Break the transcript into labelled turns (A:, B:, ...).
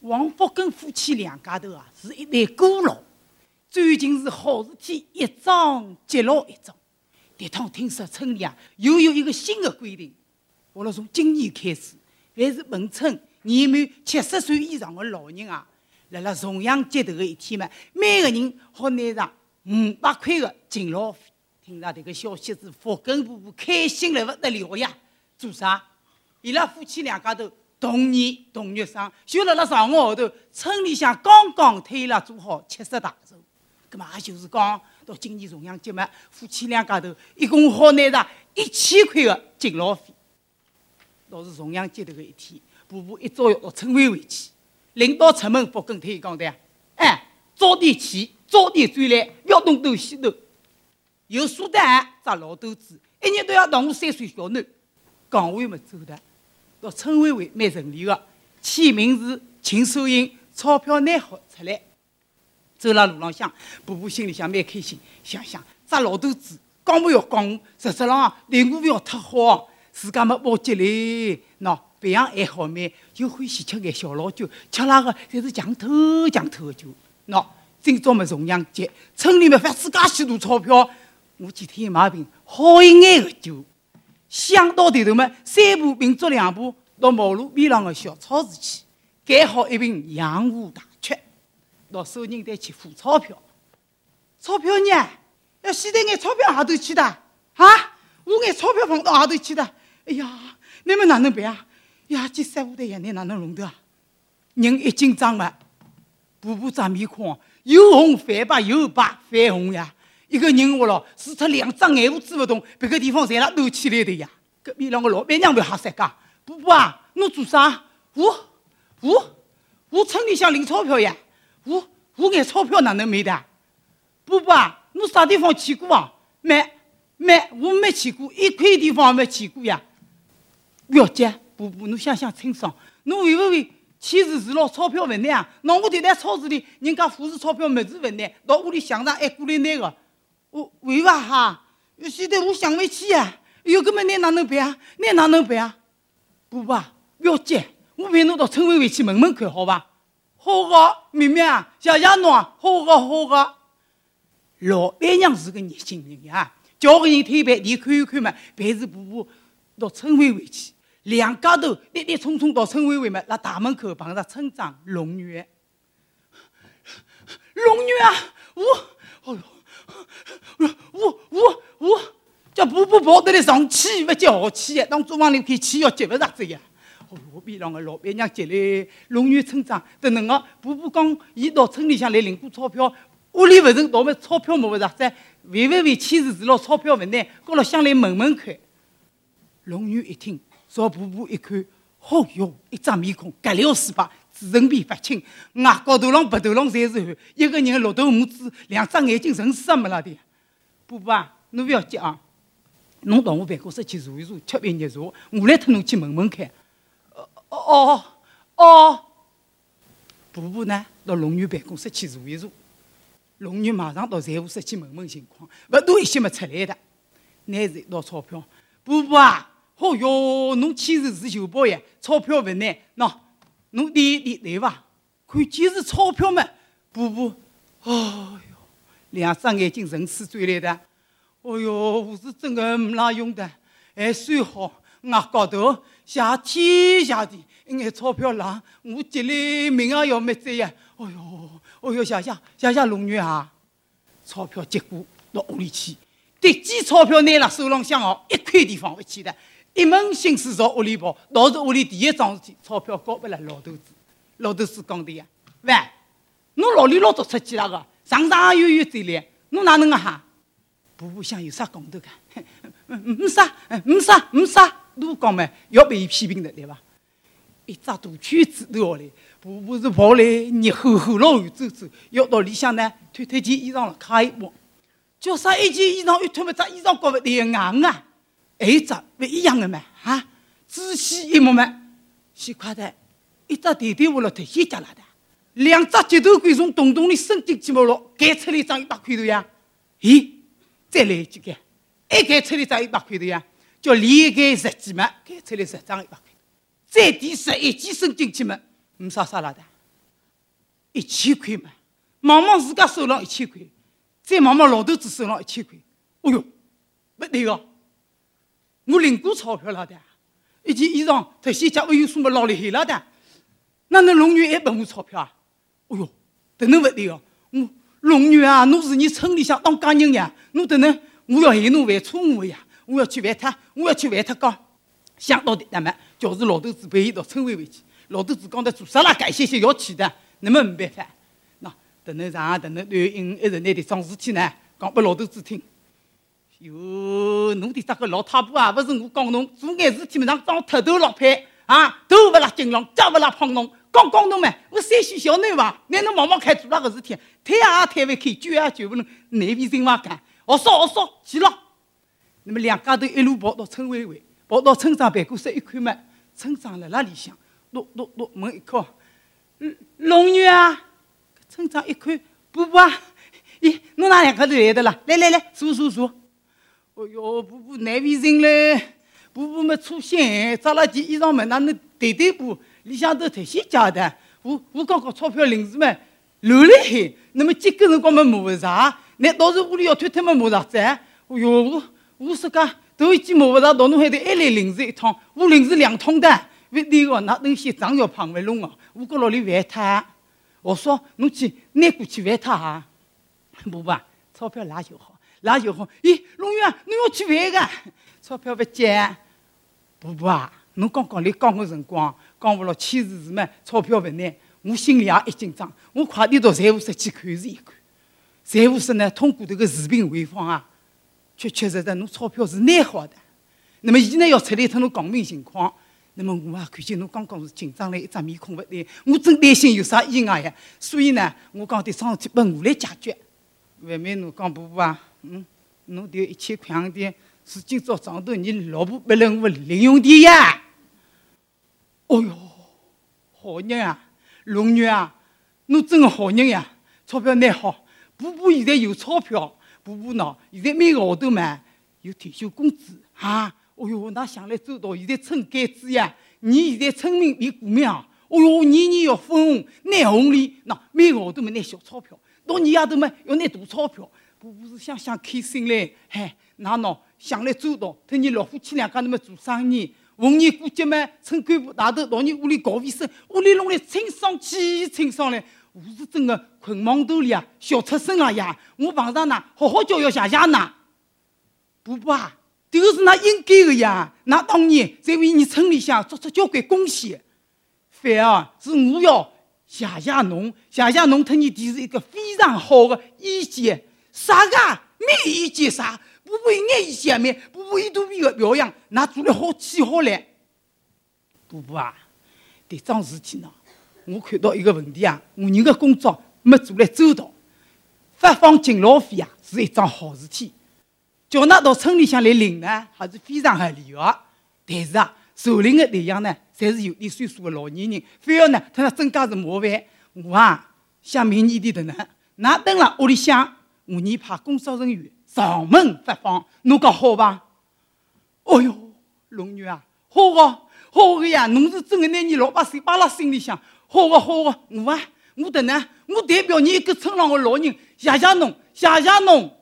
A: 王福跟夫妻两家头啊，是一对孤老。最近是好事体一桩接牢一桩。这趟听说村里啊又有一个新的规定，我了从今年开始，凡是本村年满七十岁以上的老人啊，辣辣重阳节头的一天嘛，每个人好拿上五百块的敬老费。听到这个消息是福根婆婆开心了不得了呀！做啥？伊拉夫妻两家头同年同月生，就辣辣上个号头，村里向刚刚推了做好七十大寿。葛么也就是讲，到今年重阳节嘛，夫妻两家头一共好拿上一千块的敬老费。倒是重阳节头个一天，婆婆一早要到村委会去，领导出门，不跟他讲的，哎，早点去，早点转来，要东东西东。有书单，扎老头子，一日都要当我三岁小囡。岗位没走的，到村委会蛮顺利的，签名字，请收银，钞票拿好出来。走了路浪向，婆婆心里向蛮开心，想想这老头子讲不要讲我，实质上对我不要太好，自家没包结嘞。喏，培养爱好蛮，就欢喜吃点小老酒，吃那个侪是强偷强偷的酒。喏，今朝么重阳节，村里面发自家许多钞票，我今天买瓶好一眼的酒。想到头头么，三步并作两步到马路边上的小超市去，拣好一瓶洋湖大曲。到收银台去付钞票，钞票呢？要现在眼钞票何头去的？啊，我眼钞票放到何头去的？哎呀，你们哪能办啊？呀，这三五代呀，你哪能弄的啊？人一紧张嘛，婆婆张面孔又红泛白，又白泛红呀。一个人我咯，除脱两只眼珠子不动，别个地方侪拉抖起来的呀。隔壁两个老板娘不吓死噶？婆婆啊，侬做啥？我我我村里向领钞票呀。我我眼钞票哪能没的？婆婆啊，侬啥地方去过啊？没没，我没去过，一块地方没去过呀。表姐，婆婆，侬想想清爽，侬会不会签字是咯？钞票不难啊？那我就在超市里，人家付是钞票没事不难，到屋里墙上还过来拿个。我会吧哈？现在我想不起呀。有搿么你哪能办啊？你哪能办啊？婆婆，表姐，我陪侬到村委会去问问看，好吧？好个，妹妹啊，谢谢侬啊，好个好个。老板娘是个热心人呀，叫个人推办，你看一看嘛，办事婆婆到村委会去，两家头跌跌冲冲到村委会嘛，辣大门口碰着村长龙女。龙女啊，我，哎呦，我我我叫婆婆跑得来上气不接下气的，当厨房里看气要接不上子呀。河边上个老板娘接来，龙女村长等等个婆婆讲，伊到村里向来领过钞票，屋里不成，倒么钞票没不着，在为为为签字是咯，钞票不拿，过了乡来问问看。龙女一听，朝婆婆一看，哦哟，一张面孔，隔了丝巴，嘴唇皮发青，额高头浪、鼻头浪侪是汗，一个人绿头母子，两只眼睛成什么了的？婆婆啊，侬不要急啊，侬到我办公室去坐一坐，吃杯热茶，我来特侬去问问看。哦哦哦！婆婆呢？到龙女办公室去坐一坐。龙女马上到财务室去问问情况，不多一些没出来的，拿着一沓钞票。婆婆啊，哦哟，侬签字是旧包呀，钞票不难。喏，侬点一点对吧？看见是钞票嘛？婆婆，哦哟，两只眼睛神似转来的。哦哟，我是真的没哪用的，还算好。额高头，谢天谢地，一眼钞票浪，我急来命也要没在呀！哎哟，哎哟，谢谢谢谢龙女啊！钞票接过到屋里去，得几钞票拿了手浪向哦，一块地方不去的，一门心思朝屋里跑。到是屋里第一桩事体，钞票交给了老头子。老头子讲的呀，喂，侬老里老早出去了个，上上又又再来，侬哪能个哈？婆婆想有啥讲头个？没啥，没啥，没啥。都讲嘛，要被伊批评的，对吧？一只大圈子都下来，婆婆是跑来热乎乎老远走走，要到里向呢，脱脱件衣裳了，卡一摸，叫啥一件衣裳一脱么，这衣裳高不得硬啊！还一只不一样的嘛，啊！仔细一摸嘛，细块的，一只弟弟我了头先夹了的，两只鸡头龟从洞洞里伸进去摸了，盖出来一张一百块头呀！咦，再来几个，还盖出来一张一百块头呀！叫连盖十几嘛，盖出来十张一百块，再垫十一件伸进去嘛，没啥啥了的。一千块嘛，忙忙自家手上一千块，再忙忙老头子手上一千块，哦哟，不对个，我领过钞票了的，一件衣裳特些价，我有什么老厉害了的？哪能龙女还拨我钞票啊？哦哟，这能不对哦？我龙女啊，侬是你村里向当家人呀，侬这能我要害侬犯错误呀，我要去犯他，我要去犯他讲。想到的那么，就是老头子陪伊到村委会去。老头子讲的做啥啦？干些些要去的，那么没办法。那等能上，等能对应一直拿点桩事体呢，讲给老头子听。哟，侬的这个老太婆啊，不是我讲侬做眼事体嘛，当当秃头老派啊，头勿拉金龙，脚勿拉胖侬，讲讲侬嘛，我山西小囡娃，拿侬毛毛开做那个事体，推也推勿开，救也救不能，内边人话干，我说我说去了。那么两家头一路跑到村委会。跑到村长办公室一看嘛，村长辣辣里向，落落落门一敲，龙女啊！村长一看，婆婆啊，咦，侬哪两个头来的啦？来来来，坐坐坐。哦哟，婆婆难为情嘞，婆婆没粗心，扎了件衣裳嘛，哪能对对布里向头特些假的？我我刚刚钞票零食嘛，留了海，那么几个辰光嘛磨茶，那到时屋里要推推么磨啥子？哦哟，我我说讲。头一件摸不着，到侬还得还来临时一趟，我临时两趟的，不对个，那东西脏要胖不拢哦，我搁老里烦他。我说侬去拿过去还他哈，不不，钞票拿就好，拿就好。咦，龙源，侬要去还个？钞票不借。婆婆啊，侬刚刚来讲个辰光，讲不了签字是嘛？钞票不拿，我心里也一紧张。我快点到财务室去看是一看，财务室呢，通过这个视频回放啊。确确实实，侬钞票是拿好的。那么，伊呢要出来同侬讲明情况。那么，我也看见侬刚刚是紧张了，一张面孔不对。我真担心有啥意外呀。所以呢，我讲得桩事体拨我来解决。外面侬讲婆婆啊，嗯，侬得一千块洋钿，是今朝早头你老婆拨了我零用钱呀。哦哟，好人啊，龙女啊，侬真个好人呀！钞票拿好，婆婆现在有钞票。婆婆喏，现在每个号头嘛有退休工资啊！哦哟，那想来周到，现在村改制呀，你现在村民比股民啊！哦哟，年年要分红拿红利，那每个号头嘛拿小钞票，到年夜头嘛要拿大钞票。婆婆是想想开心嘞，嗨，那喏想来周到，等你老夫妻两家那么做生意，逢年过节嘛，村干部大头到你屋里搞卫生，屋里弄得清爽几清爽嘞。我是真的困忙头里啊，笑出声了呀！我碰上那好好教育谢谢呢。婆婆啊，这个是那应该的呀。那当年在为你村里向做出交关贡献，反而是我要谢谢侬，谢谢侬，特你提出一个非常好的意见。啥个？没意见啥？婆婆一眼意见没？婆婆一肚皮的表扬，那做了好起好来。婆婆啊，这桩事体呢？我看到一个问题啊，我人的工作没做来周到，发放敬老费啊是一桩好事体，叫㑚到村里向来领呢，还是非常合理的。但是啊，受领的对象呢，侪是有点岁数的老年人，非要呢，他那增加是麻烦。我啊，想明年的的呢，㑚等了屋里向，我年派工作人员上门发放，侬讲好伐？哦哟，龙女啊，好个好个呀，侬是真个拿你老百姓摆辣心里向。好个好个，我啊，我的呢，我代表你一个村上的老人，谢谢侬，谢谢侬。